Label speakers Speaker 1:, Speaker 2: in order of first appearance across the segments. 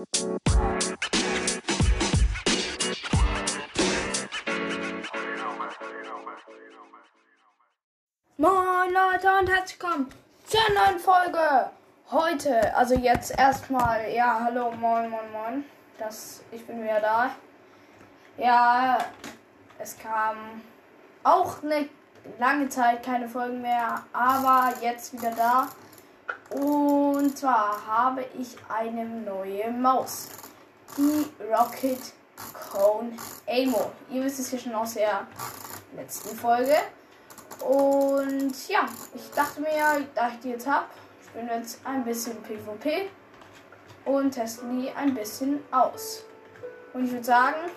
Speaker 1: Moin Leute und herzlich willkommen zur neuen Folge. Heute, also jetzt erstmal, ja, hallo, moin, moin, moin. Das, ich bin wieder da. Ja, es kam auch eine lange Zeit keine Folgen mehr, aber jetzt wieder da. Und zwar habe ich eine neue Maus. Die Rocket Cone Amo. Ihr wisst es hier schon aus der letzten Folge. Und ja, ich dachte mir, da ich die jetzt habe, spielen wir jetzt ein bisschen PvP und testen die ein bisschen aus. Und ich würde sagen,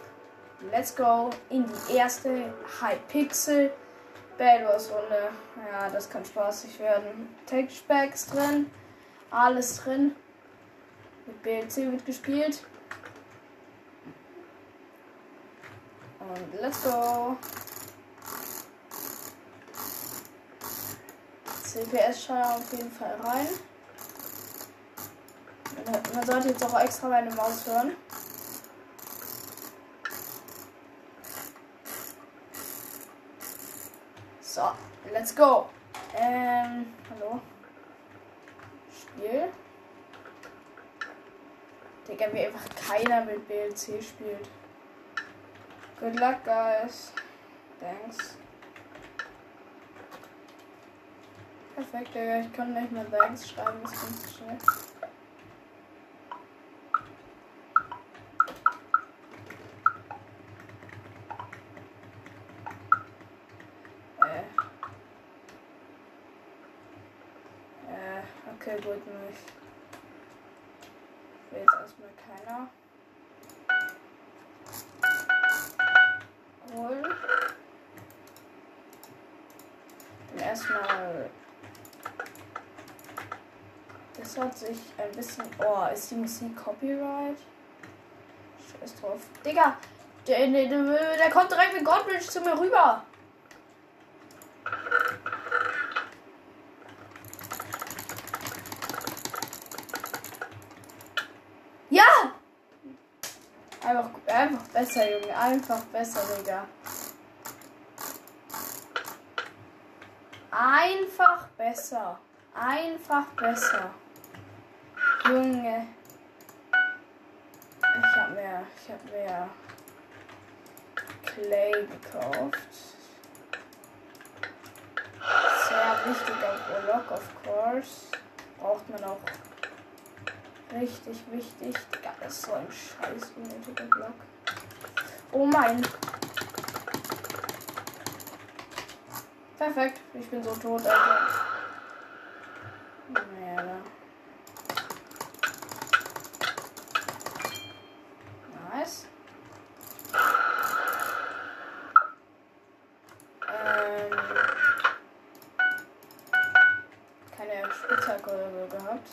Speaker 1: let's go in die erste Hypixel Bad Wars Runde. Ja, das kann spaßig werden. Texture Packs drin, alles drin. Mit BLC wird gespielt. Und let's go. CPS-Scheuer auf jeden Fall rein. Man sollte jetzt auch extra meine Maus hören. So, let's go. Ähm, hallo. Spiel. Digga, wie einfach keiner mit BLC spielt. Good luck, guys. Thanks. Perfekt, Digga. Ich kann nicht mehr Thanks schreiben, das kommt zu schnell. Äh. Okay, gut, nicht. Ich will jetzt erstmal keiner. Holen. Dann erstmal. Das hat sich ein bisschen. Oh, ist die Musik Copyright? Scheiß drauf. Digga! Der, der, der, der kommt direkt mit Godbridge zu mir rüber. Ja! Einfach, einfach besser, Junge. Einfach besser, Digga. Einfach besser. Einfach besser. Junge. Ich hab mir, ich hab mir Clay gekauft. Sehr wichtig auf Urlock, of course. Braucht man auch richtig wichtig. Digga, das ist so ein scheiß unnötiger Block. Oh mein. Perfekt. Ich bin so tot, Alter. Naja, Nice. Ähm, keine Spitzhacke gehabt.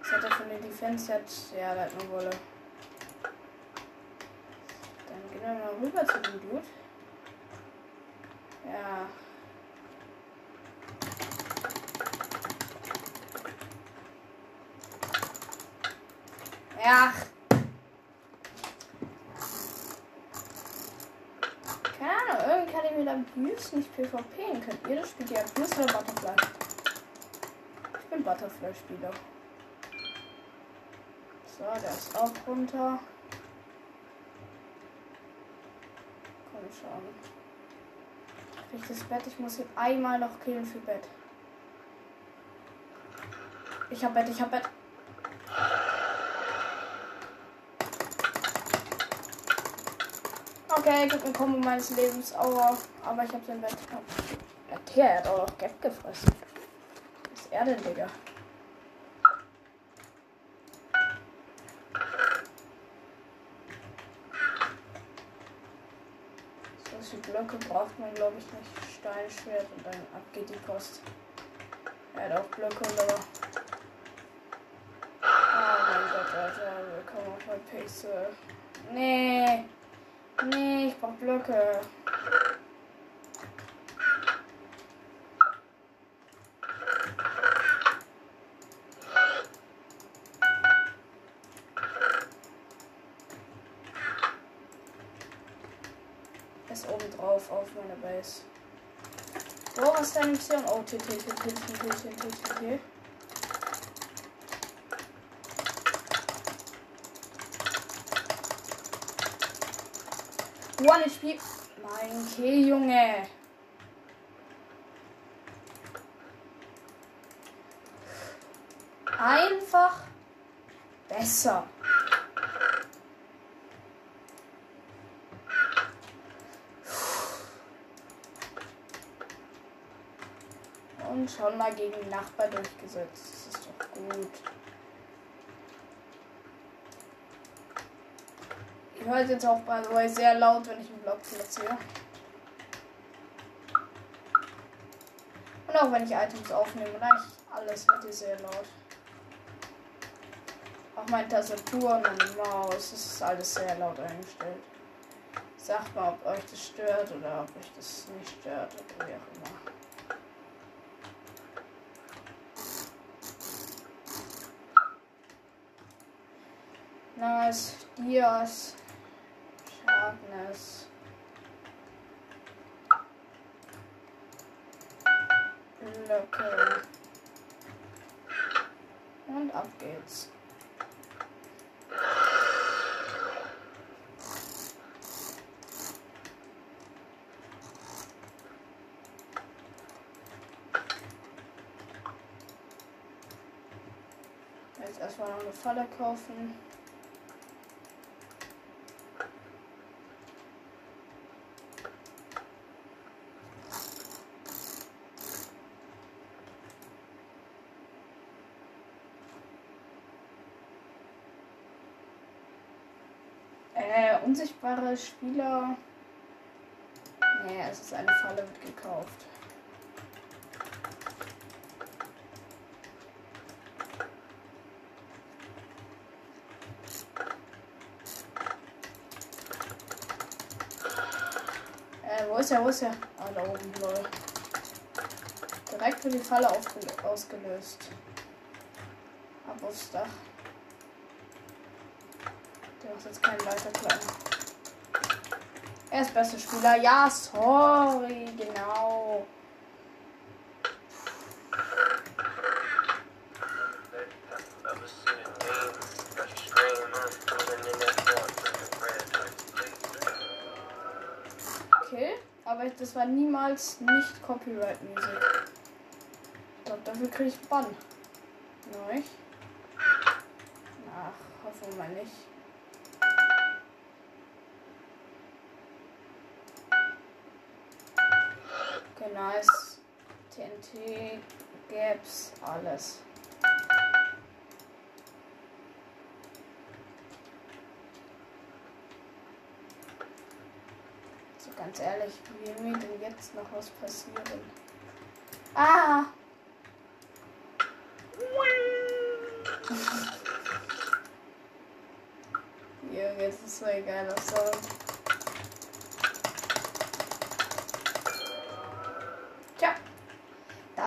Speaker 1: Was hat er für eine Defense? Ja, der hat eine Wolle. Gehen wir mal rüber zu dem Dude. Ja. Ja. Keine Ahnung, irgendwie kann ich mit Abuse nicht PvPen. Könnt ihr das spielt ihr Abuse oder Butterfly? Ich bin Butterfly-Spieler. So, der ist auch runter. Schon. Krieg ich das Bett? Ich muss ihn einmal noch killen für Bett. Ich hab Bett, ich hab Bett. Okay, gibt ein Kombo meines Lebens. Aua. Aber ich hab sein Bett. Der hat auch noch Geld gefressen. Was ist er denn, Digga? So viele Blöcke braucht man, glaube ich, nicht. Steinschwert und dann ab geht die Post. Er hat auch Blöcke und aber. Oh mein Gott, Alter. Willkommen auf mein Pixel. Nee. Nee, ich brauch Blöcke. ganz oben drauf auf meiner Base. Wo was ist deine Oh, TT, TT, TT, TT, TT. One HP. Mein Kill, Junge. Einfach besser. Und schon mal gegen Nachbar durchgesetzt. Das ist doch gut. Ihr hört jetzt auch bei the way sehr laut, wenn ich einen Block platziere. Und auch wenn ich Items aufnehme. Eigentlich alles hört ihr sehr laut. Auch meine Tastatur und meine Maus. Das ist alles sehr laut eingestellt. Sagt mal, ob euch das stört oder ob euch das nicht stört oder wie auch immer. Nice. Dias. Sharpness. Lücke. Und ab geht's. Jetzt erstmal noch eine Falle kaufen. Äh, unsichtbare Spieler. Nee, es ist eine Falle, wird gekauft. Äh, wo ist er? Wo ist er? Ah, da oben, lol. Direkt wird die Falle ausgelöst. Ab aufs Dach. Macht jetzt keinen Leiterklein. Er ist bester Spieler. Ja, sorry, genau. Okay, aber das war niemals nicht Copyright Musik. Ich glaube, dafür kriege ich Bann. Neu. Ach, hoffen wir mal nicht. Okay, nice. TNT, Gaps, alles. So ganz ehrlich, wie mir denn jetzt noch was passieren? Ah! Junge, das ist so ein geiler Sound.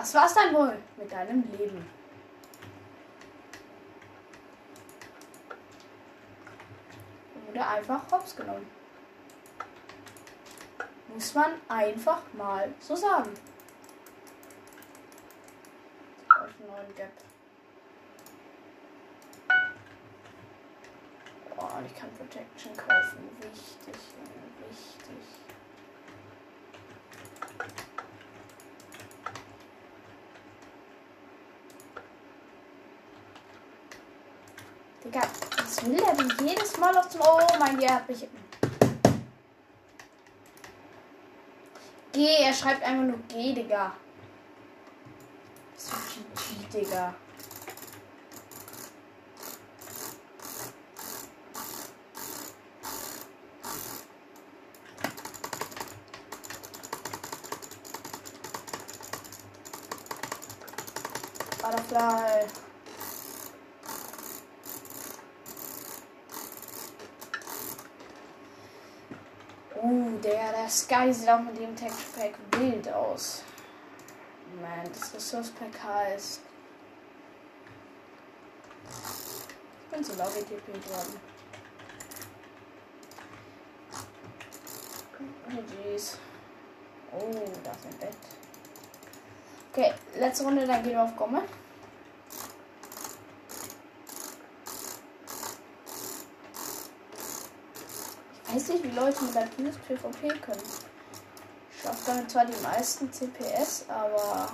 Speaker 1: Das war's dann wohl mit deinem Leben. Wurde einfach hops genommen. Muss man einfach mal so sagen. Brauche einen neuen Gap. Und ich kann Protection kaufen. Wichtig, wichtig. Was will er denn jedes Mal auf dem. Oh mein Gott, hat mich. G, er schreibt einfach nur G, Digga. So GG, Digga. Butterfly. Der Sky sieht auch mit dem Texture Pack wild aus. Man, das Resource Pack heißt. Ich bin so laut getippt worden. GG. Zombies. Oh, da ist ein Bett. Okay, letzte Runde, dann gehen wir auf Gomme. Weiß nicht, wie Leute mit Latines PvP können. Ich schaffe damit zwar die meisten CPS, aber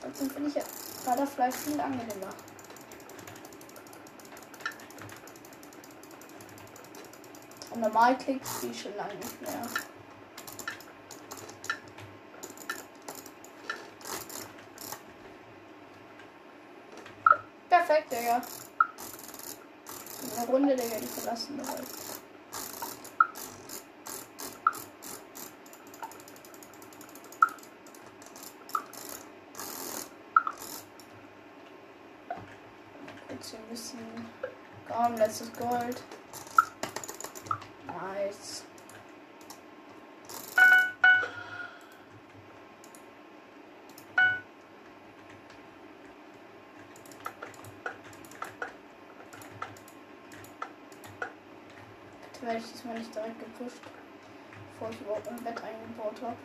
Speaker 1: Trotzdem finde ich ja Butterfly viel angenehmer. Normal klickt die schon lange nicht mehr. Perfekt, Digga. Eine Runde, Digga, die verlassen direkt. Jetzt hier ein bisschen. Komm, letztes Gold. Nice. Bitte werde ich diesmal nicht direkt gepusht, bevor ich überhaupt ein Bett eingebaut habe.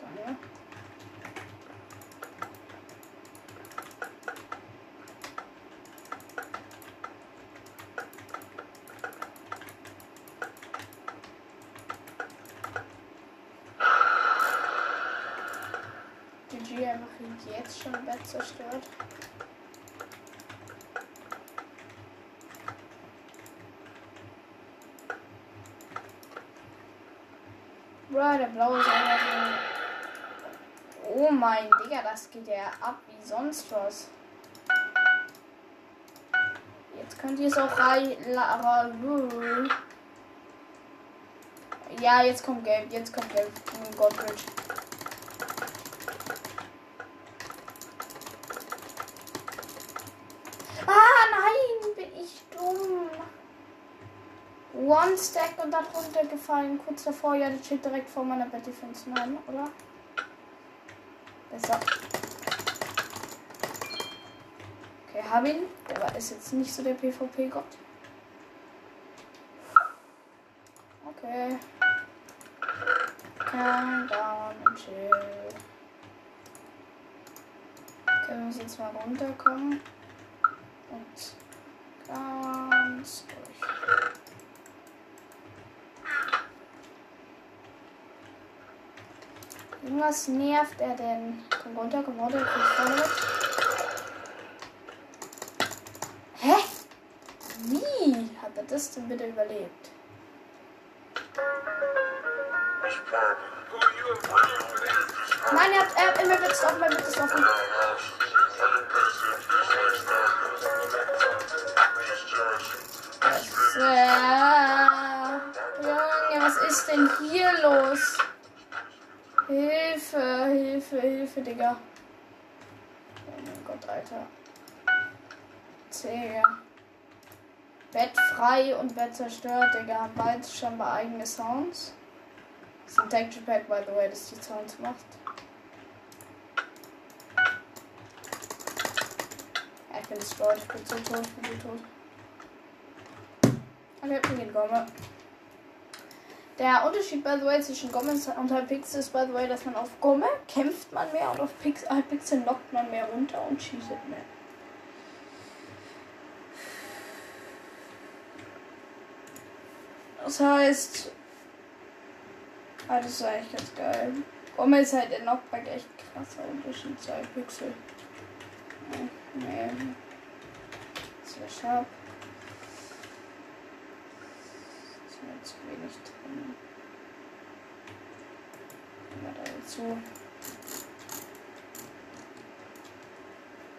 Speaker 1: Danke. GG einfach jetzt schon Bett zerstört. Bro, der blaue ist einfach so. Oh mein Digga, das geht ja ab wie sonst was. Jetzt könnt ihr es auch rein. Ja, jetzt kommt Gelb, jetzt kommt Gelb. Oh Gott, Bridge. Ah, nein, bin ich dumm. One Stack und dann runtergefallen. Kurz davor, ja, das steht direkt vor meiner Bad Defense. Nein, oder? Besser. Okay, hab ihn. Der ist jetzt nicht so der PvP-Gott. Okay. Calm down and chill. Okay, wir müssen jetzt mal runterkommen. Und ganz Irgendwas nervt er denn? Komm runter, komm runter, komm mit. Hä? Wie hat er das denn bitte überlebt? Nein, er hat, er hat immer Witz offen, mein Witz ist offen. Hilfe, Digga. Oh mein Gott, Alter. Digga. Bett frei und Bett zerstört, Digga. Haben beide scheinbar eigene Sounds. Das ist ein Texture Pack, by the way, das die Sounds macht. Ja, ich bin destroyed, ich bin so tot, ich bin so tot. Okay, wir gehen Gomme. Der Unterschied, by the way, zwischen Gomme und Hypixel ist, by the way, dass man auf Gomme kämpft man mehr und auf Pix Hypixel knockt man mehr runter und schießt mehr. Das heißt, ah, das ist eigentlich ganz geil. Gomme ist halt der Knockback echt krasser Unterschied zu Hypixel. Nee. Slash Sharp. Ist mir zu wenig drin. Mal da dazu.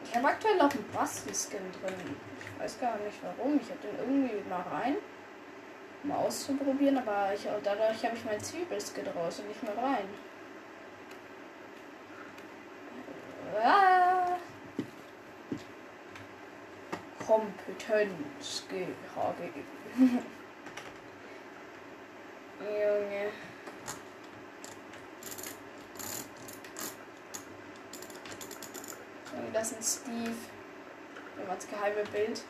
Speaker 1: Ich habe aktuell noch einen Basti-Skin drin. Ich weiß gar nicht warum. Ich habe den irgendwie mal rein, um auszuprobieren, aber ich, dadurch habe ich meinen Zwiebelskin raus und nicht mehr rein. Ah. Kompetenz GHG. Junge. Das ist ein Steve. Das geheime Bild.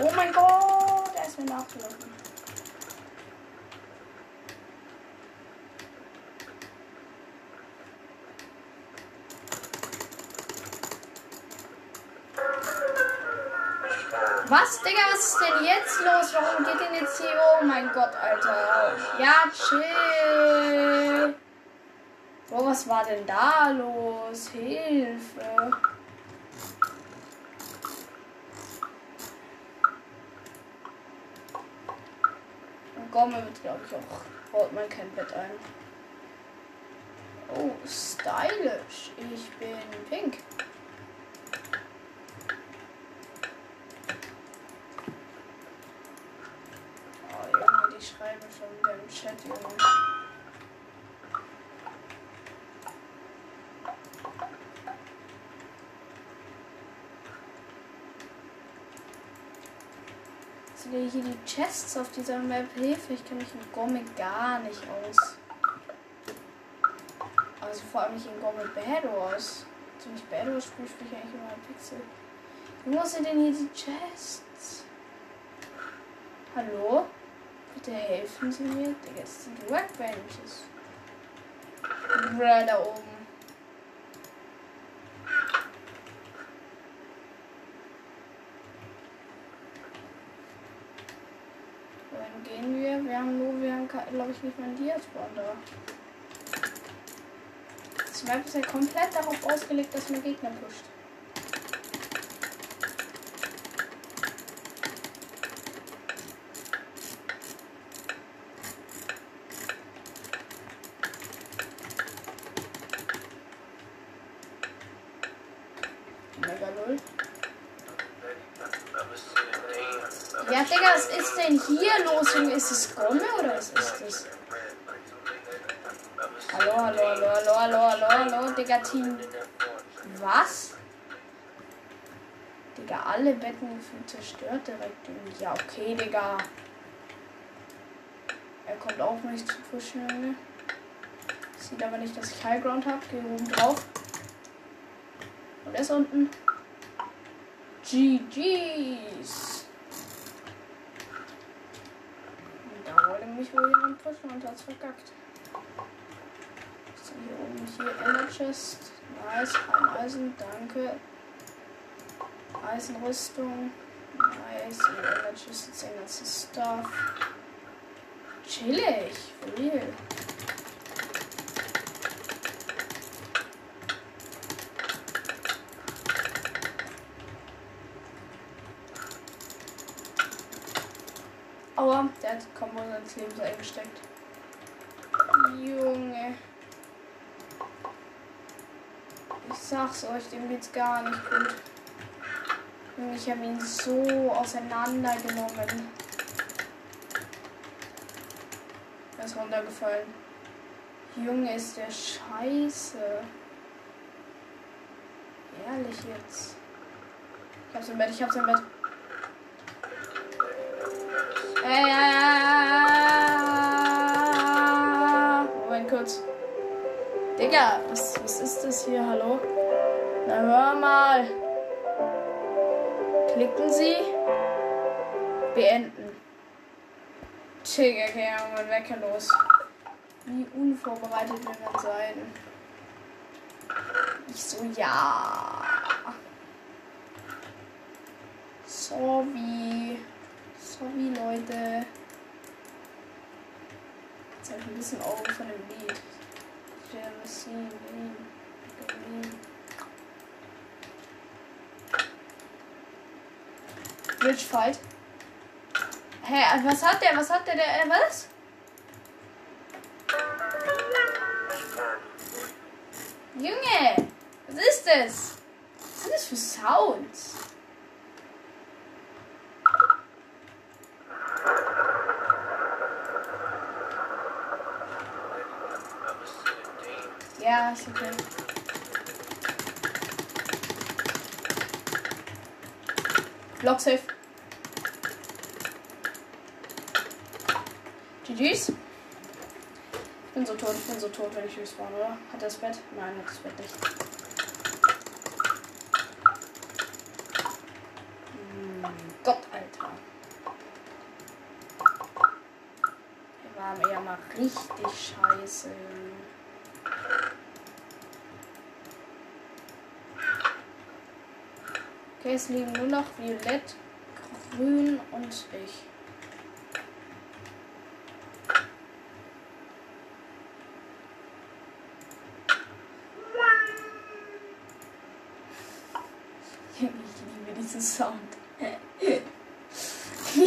Speaker 1: Oh mein Gott, er ist mir nachgelaufen. Los? Warum geht denn jetzt hier? Oh mein Gott, Alter. Ja, chill. Bro, was war denn da los? Hilfe. Gomme wird, glaube ich, auch. Baut man kein Bett ein. Oh, stylisch. Ich bin pink. Chat, Junge. Sind hier die Chests auf dieser Map? Hilfe, ich kenne mich in Gomme gar nicht aus. Also vor allem nicht in Gomme Bad Wars. Nicht Bad Wars spiele ich eigentlich immer ein Pixel. Wo sind denn hier die Chests? Hallo? Bitte helfen Sie mir. Digga, das sind Workbenches. Bruh, da oben. Wohin gehen wir? Wir haben nur, wir haben, glaube ich, nicht mal einen Diaspawn da. Das Map ist ja komplett darauf ausgelegt, dass man Gegner pusht. hier los, Junge? Ist es Gomme oder was ist das? Hallo, hallo, hallo, hallo, hallo, Digga, Team. Was? Digga, alle Betten sind zerstört direkt. Ja, okay, Digga. Er kommt auf mich zu pushen. Sieht aber nicht, dass ich Highground habe. Gehe oben drauf. Und er ist unten. GG's. mich wohl jemand pushen und hat's verkackt. So, hier oben hier Ender Chest. Nice, Eisen, danke. Eisenrüstung. Nice, in Ender Chest ist ein ganzes Stuff. Chillig, for real. Aua, der hat Kombo ins Leben so eingesteckt. Junge. Ich sag's euch, dem geht's gar nicht gut. Junge, ich habe ihn so auseinandergenommen. Er ist runtergefallen. Junge, ist der scheiße. Ehrlich jetzt. Ich hab's im Bett, ich hab's im Bett. Äh, Moment Digga, was, was ist das hier? Hallo? Na hör mal. Klicken Sie. Beenden. Digga, okay, mein Wecker los. Wie unvorbereitet will man sein? Ich so, ja. So wie. Sorry, Leute. Jetzt habe ich ein bisschen Augen von dem Lied. Jealousy, Bridge Fight. Hä, hey, was hat der? Was hat der? der äh, was? Junge, was ist das? Was sind das für Sounds? Ist okay. Block safe. GG's. Ich bin so tot, ich bin so tot, wenn ich respawn, oder? Hat er das Bett? Nein, hat das Bett nicht. Hm, Gott, Alter. Der war eher mal richtig scheiße. Okay, es liegen nur noch Violett, Grün und ich. Ich liebe diesen Sound. ja,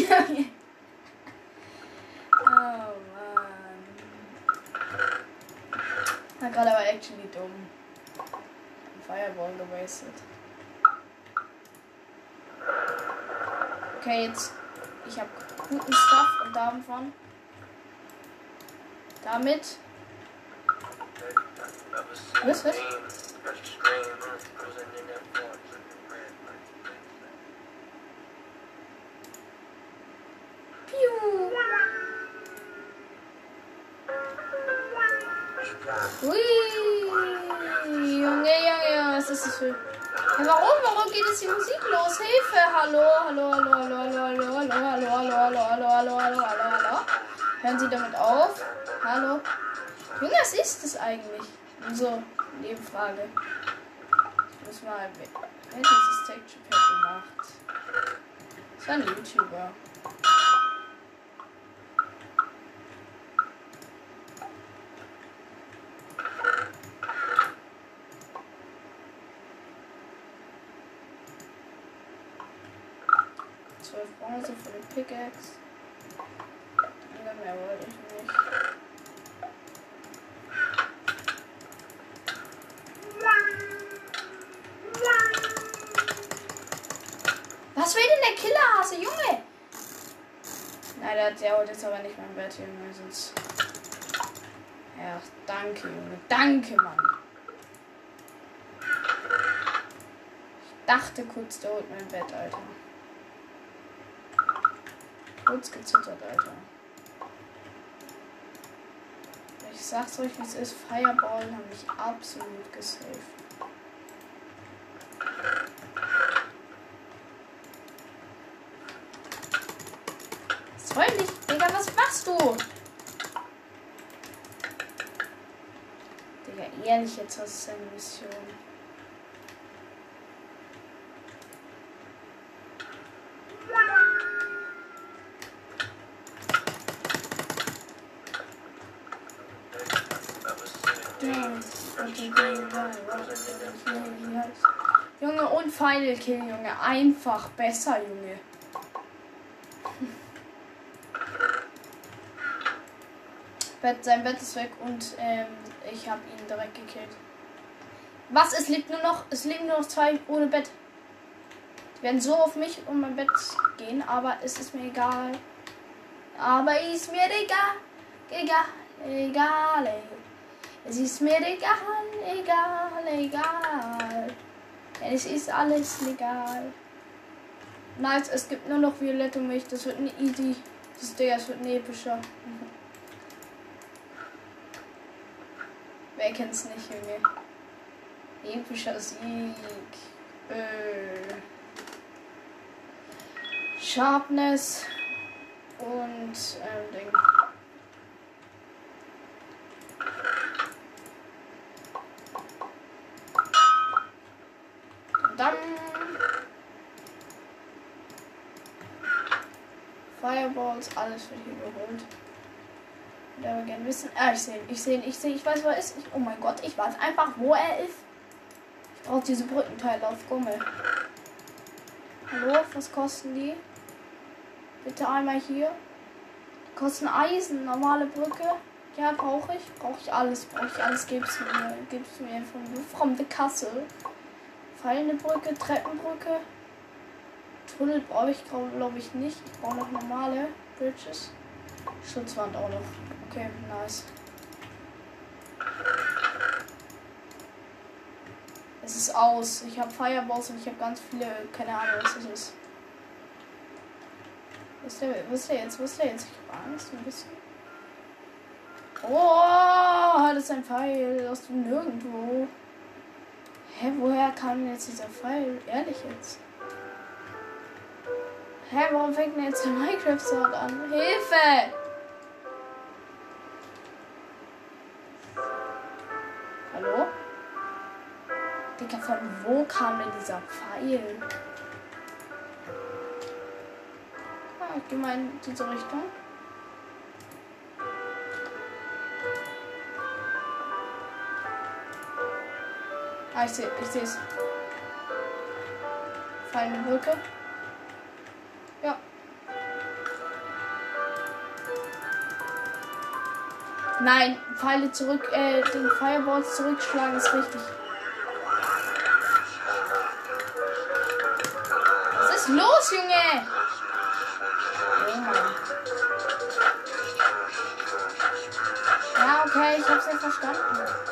Speaker 1: ja. Gerade aber actually dumm. Fireball gewastet. Okay, jetzt. Ich habe guten Stuff und davon. Damit. Was, was? Piu. Junge, Junge, was ist das für. Ja, warum? Warum geht jetzt die Musik los? Hilfe! Hallo, hallo, hallo, hallo, hallo, hallo, hallo, hallo, hallo, hallo, hallo, hallo, hallo, hallo. Hören Sie damit auf? Hallo? Junge, was ist das eigentlich? So, Nebenfrage. Ich muss mal. Wer hat dieses Texture Pack gemacht? Das war ein YouTuber. Zwölf Bronze für den Pickaxe. Dann mehr wollte ich nicht. Was will denn der Killerhase, Junge? Nein, der, der holt jetzt aber nicht mein Bett, Junge, sonst. Ja, danke, Junge. Danke, Mann. Ich dachte kurz, der holt mein Bett, Alter. Kurz gezittert, Alter. Ich sag's euch, wie es ist. Fireball haben mich absolut gesaved. Was soll nicht? Digga, was machst du? Digga, ehrlich, jetzt was ist deine Mission? Junge, und Final Kill, Junge. Einfach besser, Junge. Sein Bett ist weg und ähm, ich habe ihn direkt gekillt. Was? Es liegt nur noch, es liegen nur noch zwei ohne Bett. Die werden so auf mich und mein Bett gehen, aber es ist mir egal. Aber ist mir egal, egal, egal. Ey. Es ist mir egal, egal, egal. Es ist alles legal. Nice, es gibt nur noch violette Milch. Das wird ein easy. Das Digga, das wird ein epischer. Wer kennt's nicht, Junge? Epischer Sieg. Äh. Sharpness und ähm, Ding. Dann Fireballs, alles wird hier geholt. Ich würde aber gerne wissen. Ah, ich sehe ihn, ich sehe ihn, ich sehe, ich weiß, wo er ist. Ich, oh mein Gott, ich weiß einfach, wo er ist. Ich brauche diese Brückenteile auf Gummel. Hallo, was kosten die? Bitte einmal hier. Die kosten Eisen, normale Brücke. Ja, brauche ich. Brauche ich alles. Brauche ich alles. Gib's mir. Gib's mir von the Castle. Fallende Brücke, Treppenbrücke. Tunnel brauche ich, glaube ich, nicht. Ich brauche noch normale Bridges. Schutzwand auch noch. Okay, nice. Es ist aus. Ich habe Fireballs und ich habe ganz viele, keine Ahnung, was das ist. Wo ist der, wo ist der jetzt? Wo ist der jetzt? Ich habe Angst ein bisschen. Oh, das ist ein Pfeil aus dem Nirgendwo. Hä, woher kam denn jetzt dieser Pfeil? Ehrlich jetzt. Hä, warum fängt denn jetzt der Minecraft-Sound an? Hilfe! Hallo? Digga, von wo kam denn dieser Pfeil? Ah, ich geh mal in diese Richtung. Ah, ich sehe ich es. Fallende Brücke. Ja. Nein, Pfeile zurück, äh, den Fireballs zurückschlagen ist richtig. Was ist los, Junge? Ja, okay, ich hab's ja verstanden.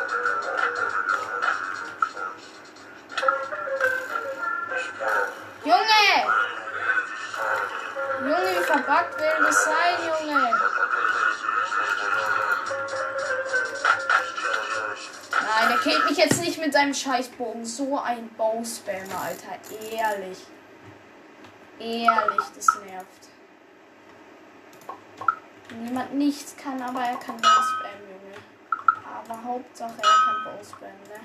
Speaker 1: Junge! Wie verbuggt will das sein, Junge? Nein, er killt mich jetzt nicht mit seinem Scheißbogen. So ein Bow-Spammer, Alter. Ehrlich. Ehrlich, das nervt. Wenn jemand nichts kann, aber er kann Bow-Spam, Junge. Aber Hauptsache, er kann Bow-Spam, ne?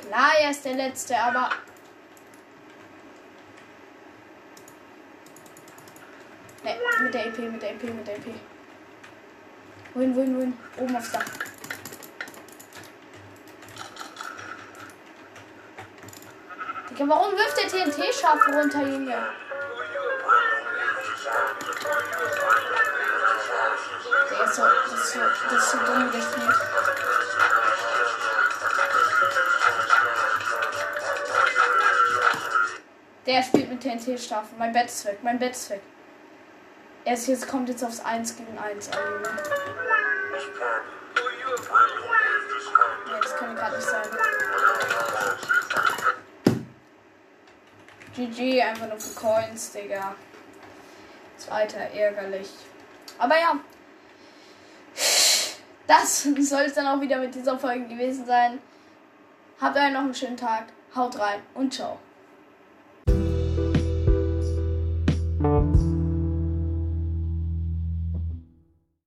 Speaker 1: Klar, er ist der Letzte, aber. Ne, mit der EP, mit der EP, mit der EP. Wohin, wohin, wohin? Oben aufs Dach. Digga, warum wirft der TNT-Schafe runter, Junge? Der ist so, das ist so, dumm gespielt. Der spielt mit TNT-Staffen. Mein Bett ist weg, mein Bett ist weg. Er ist jetzt, kommt jetzt aufs 1 gegen 1 an. Nee, das kann gerade nicht sein. GG, einfach nur für Coins, Digga. Zweiter, ärgerlich. Aber ja. Das soll es dann auch wieder mit dieser Folge gewesen sein. Habt euch noch einen schönen Tag. Haut rein und ciao.